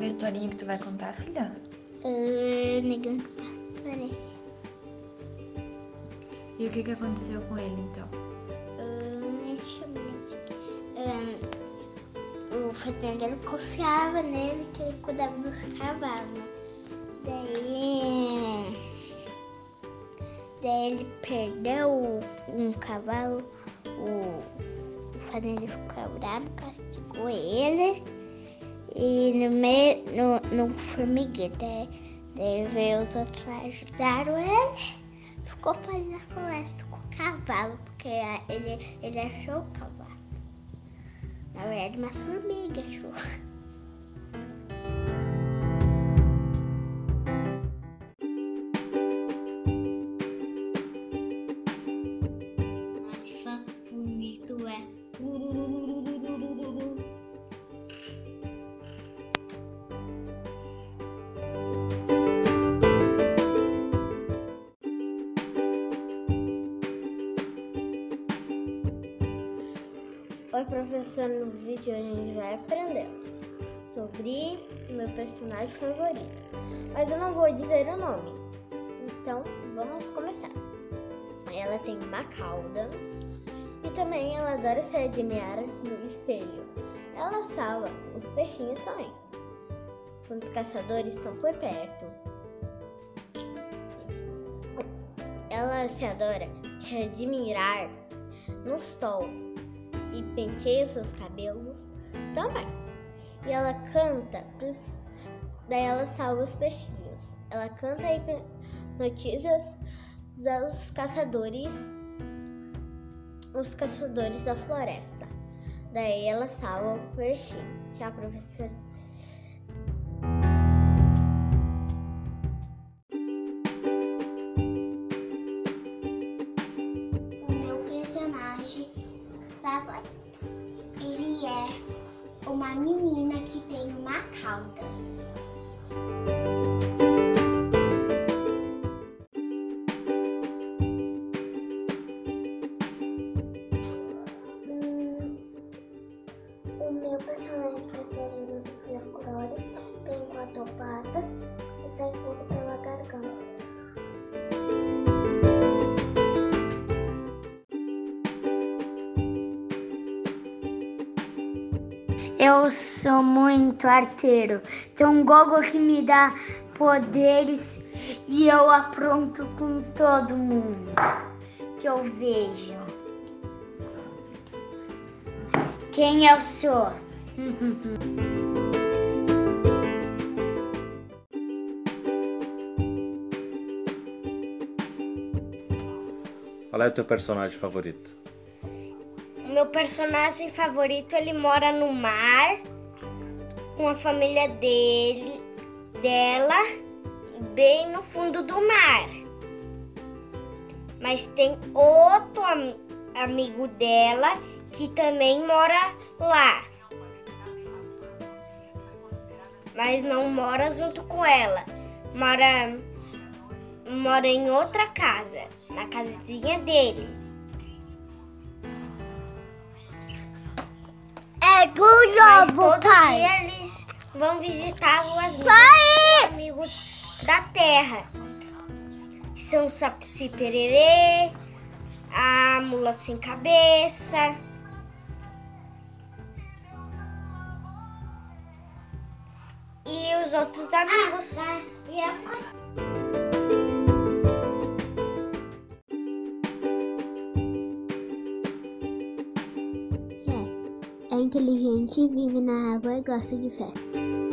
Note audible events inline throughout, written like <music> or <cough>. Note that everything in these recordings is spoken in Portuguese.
é a historinha que tu vai contar, filha? Uh. Peraí. E o que, que aconteceu com ele então? Uh, deixa eu ver. Uh, o fazendeiro confiava nele que ele cuidava dos cavalos. Daí. Daí ele perdeu um cavalo. O, o fazendeiro ficou bravo, castigou ele. E no meio, no, no formigueiro, daí, os outros ajudaram ele. Ficou fazendo a floresta com o cavalo, porque ele, ele achou o cavalo. Na verdade, uma formiga achou. <laughs> Oi, professor. No vídeo a gente vai aprender sobre meu personagem favorito. Mas eu não vou dizer o nome. Então, vamos começar. Ela tem uma cauda e também ela adora se admirar no espelho. Ela salva os peixinhos também. Quando os caçadores estão por perto. Ela se adora se admirar no sol e penteia seus cabelos também. E ela canta, pros... daí ela salva os peixinhos. Ela canta pe- notícias dos caçadores, os caçadores da floresta. Daí ela salva o peixinho. Tchau, professora. Uma menina que tem uma cauda. Eu sou muito arteiro. Tem um gogo que me dá poderes e eu apronto com todo mundo que eu vejo. Quem eu sou? <laughs> Qual é o teu personagem favorito? Meu personagem favorito, ele mora no mar com a família dele, dela, bem no fundo do mar. Mas tem outro am- amigo dela que também mora lá. Mas não mora junto com ela. Mora mora em outra casa, na casinha dele. É Mas todo pai. dia eles vão visitar os amigos, amigos da terra. São Saci Pererê, a Mula Sem Cabeça. E os outros amigos. que inteligente, vive na água e gosta de festa.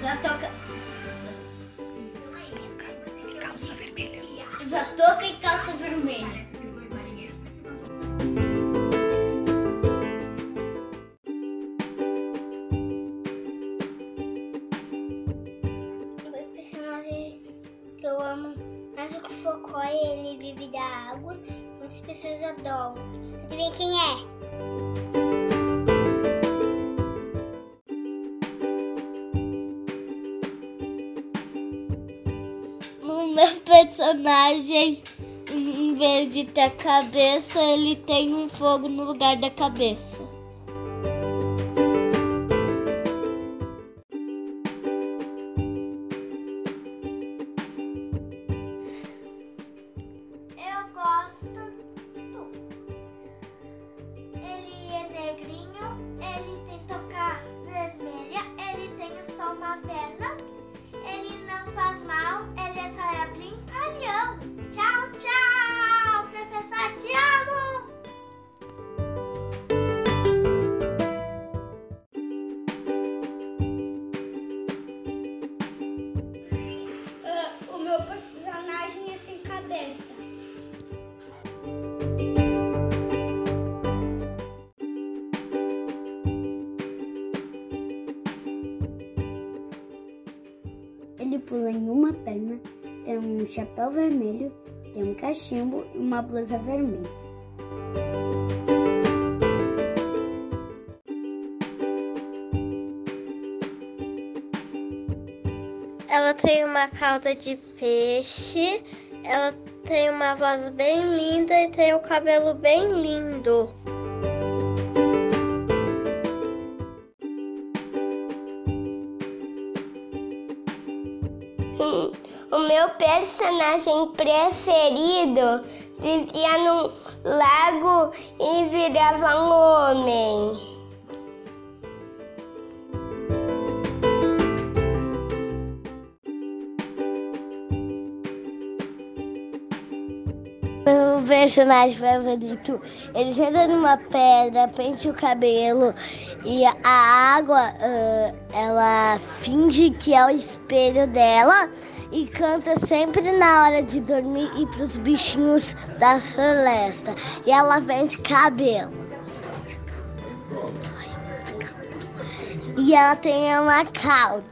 ざと personagem, em vez de ter cabeça, ele tem um fogo no lugar da cabeça. Perna, tem um chapéu vermelho, tem um cachimbo e uma blusa vermelha. Ela tem uma cauda de peixe, ela tem uma voz bem linda e tem o cabelo bem lindo. Personagem preferido vivia num lago e virava um homem. Meu personagem favorito, ele senta numa pedra, pente o cabelo e a água, ah, ela finge que é o espelho dela e canta sempre na hora de dormir e pros bichinhos da floresta. E ela vende cabelo. E ela tem uma cauda.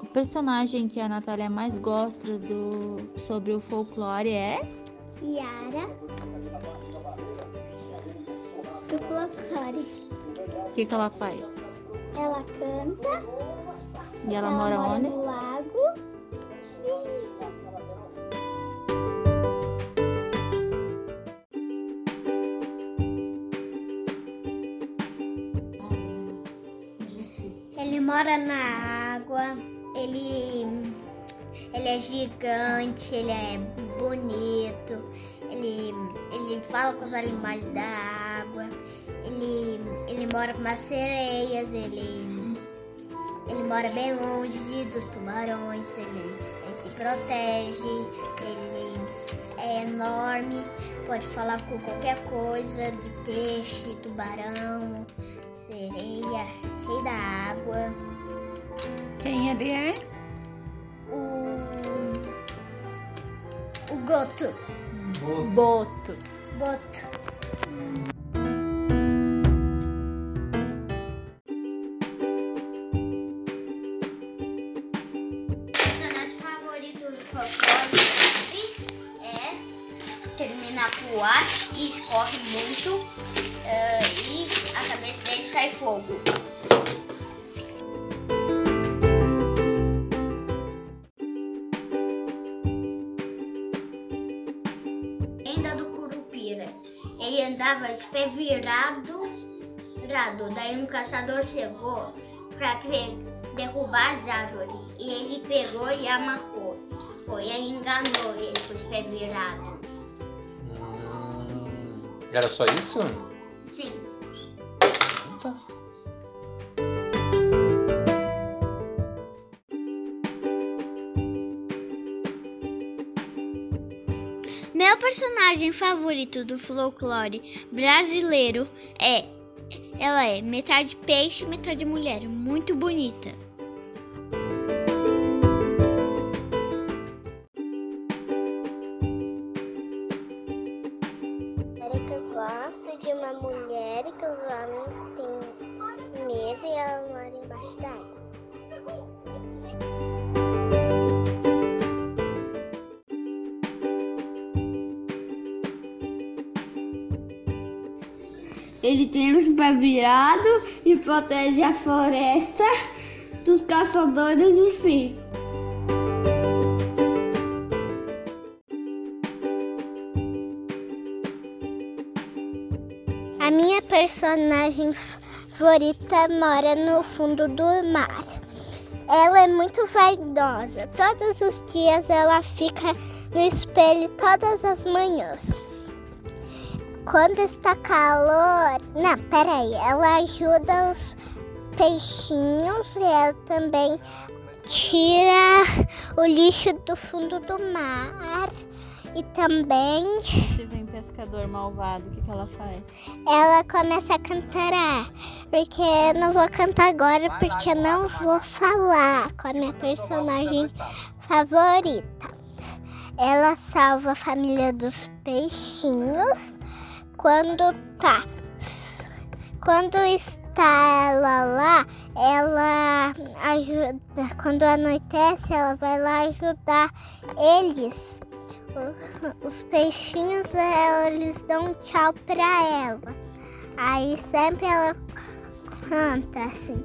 O personagem que a Natália mais gosta do sobre o folclore é Yara o que, que ela faz? Ela canta. E ela mora onde? no lago. Ele mora na água, ele, ele é gigante, ele é bonito, ele, ele fala com os animais da água, ele, ele mora com as sereias, ele, ele mora bem longe dos tubarões, ele, ele se protege, ele é enorme, pode falar com qualquer coisa, de peixe, tubarão, sereia, rei da água. Quem ele é? O. O Goto. Boto. Boto. Personagem Ele andava pé virado. Daí um caçador chegou para derrubar as árvores. E ele pegou e amarrou. Foi, e enganou ele com os pés virados. Hum, era só isso? Personagem favorito do folclore brasileiro é. Ela é metade peixe, metade mulher. Muito bonita. E protege a floresta dos caçadores e. A minha personagem favorita mora no fundo do mar. Ela é muito vaidosa. Todos os dias ela fica no espelho todas as manhãs. Quando está calor, não, peraí, ela ajuda os peixinhos e ela também tira o lixo do fundo do mar. E também Se vem pescador malvado, o que, que ela faz? ela começa a cantarar. Porque eu não vou cantar agora, porque eu não vou falar com a minha personagem favorita. Ela salva a família dos peixinhos quando tá. Quando está ela lá, ela ajuda. Quando anoitece, ela vai lá ajudar eles. Os peixinhos, eles dão tchau pra ela. Aí sempre ela canta assim.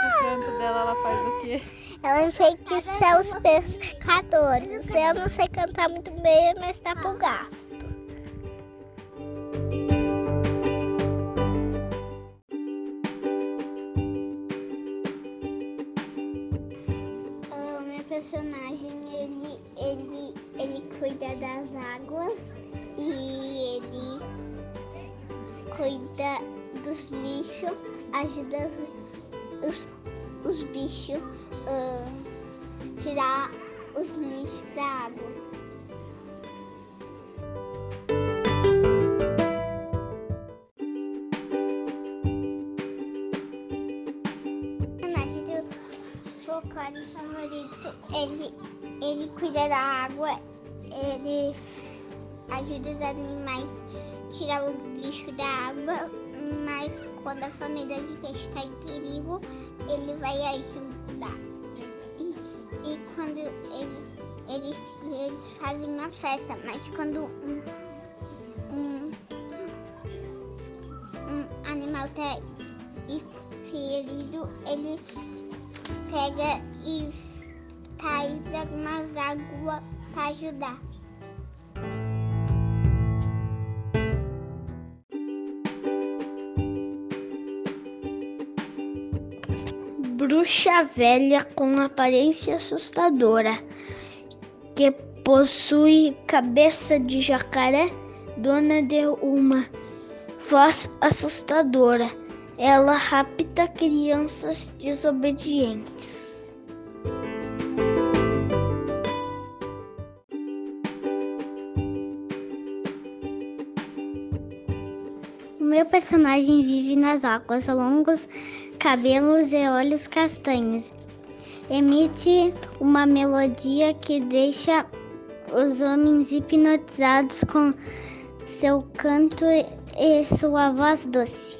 O canto dela, ela faz o quê? Ela enfeitiça os pescadores. Eu não sei cantar muito bem, mas tá pro gasto. O meu personagem, ele, ele, ele cuida das águas e ele cuida dos lixos, ajuda os, os, os bichos a tirar os lixos da água. Folclore favorito, ele, ele cuida da água, ele ajuda os animais a tirar o lixo da água, mas quando a família de peixe está em perigo, ele vai ajudar. E, quando ele- eles, eles fazem uma festa, mas quando um, um, um animal está ferido, ele pega e traz algumas águas para ajudar. Bruxa velha com aparência assustadora, que possui cabeça de jacaré, dona de uma voz assustadora. Ela rapta crianças desobedientes. O meu personagem vive nas águas, longos cabelos e olhos castanhos. Emite uma melodia que deixa os homens hipnotizados com seu canto e sua voz doce.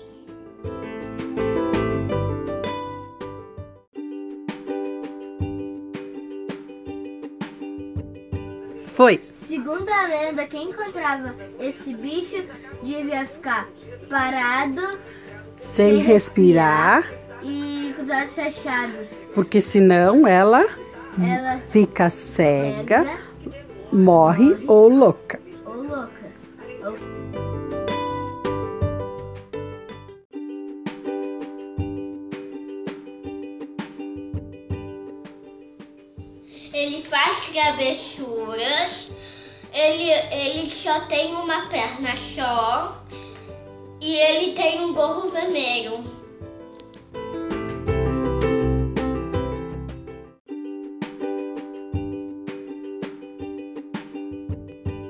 Foi. Segundo a lenda, quem encontrava esse bicho devia ficar parado sem respirar, e com os olhos fechados. porque senão ela Ela fica cega, cega morre ou louca. ou louca. Ele faz travessuras, ele, ele só tem uma perna só e ele tem um gorro vermelho.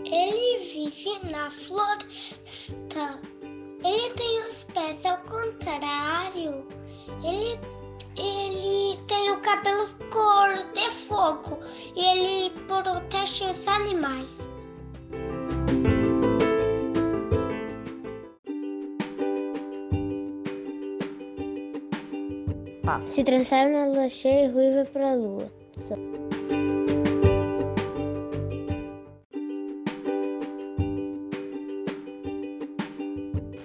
Ele vive na floresta. Ele tem os pés ao contrário. Ele, ele tem o cabelo cor de fogo. E ele protege os animais. Se transforma na lua cheia e ruiva pra lua.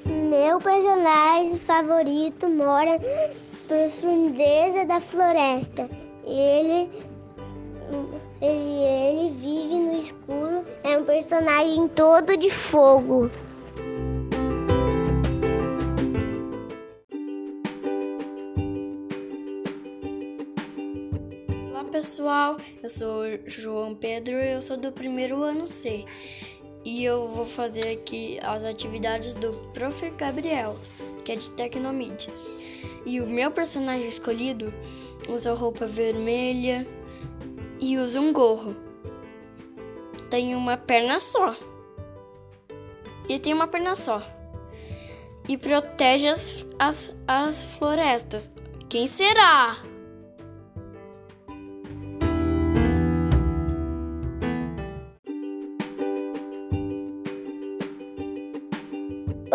Meu personagem favorito mora na profundeza da floresta. Ele, ele, ele vive no escuro, é um personagem todo de fogo. Pessoal, eu sou João Pedro eu sou do primeiro ano C. E eu vou fazer aqui as atividades do Prof. Gabriel, que é de Tecnomídias. E o meu personagem escolhido usa roupa vermelha e usa um gorro. Tem uma perna só. E tem uma perna só. E protege as, as, as florestas. Quem será?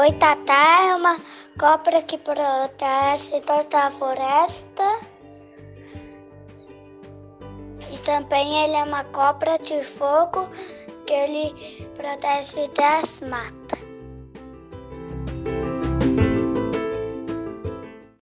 Oi, Tatá é uma cobra que protege toda a floresta. E também ele é uma cobra de fogo que ele protege das matas.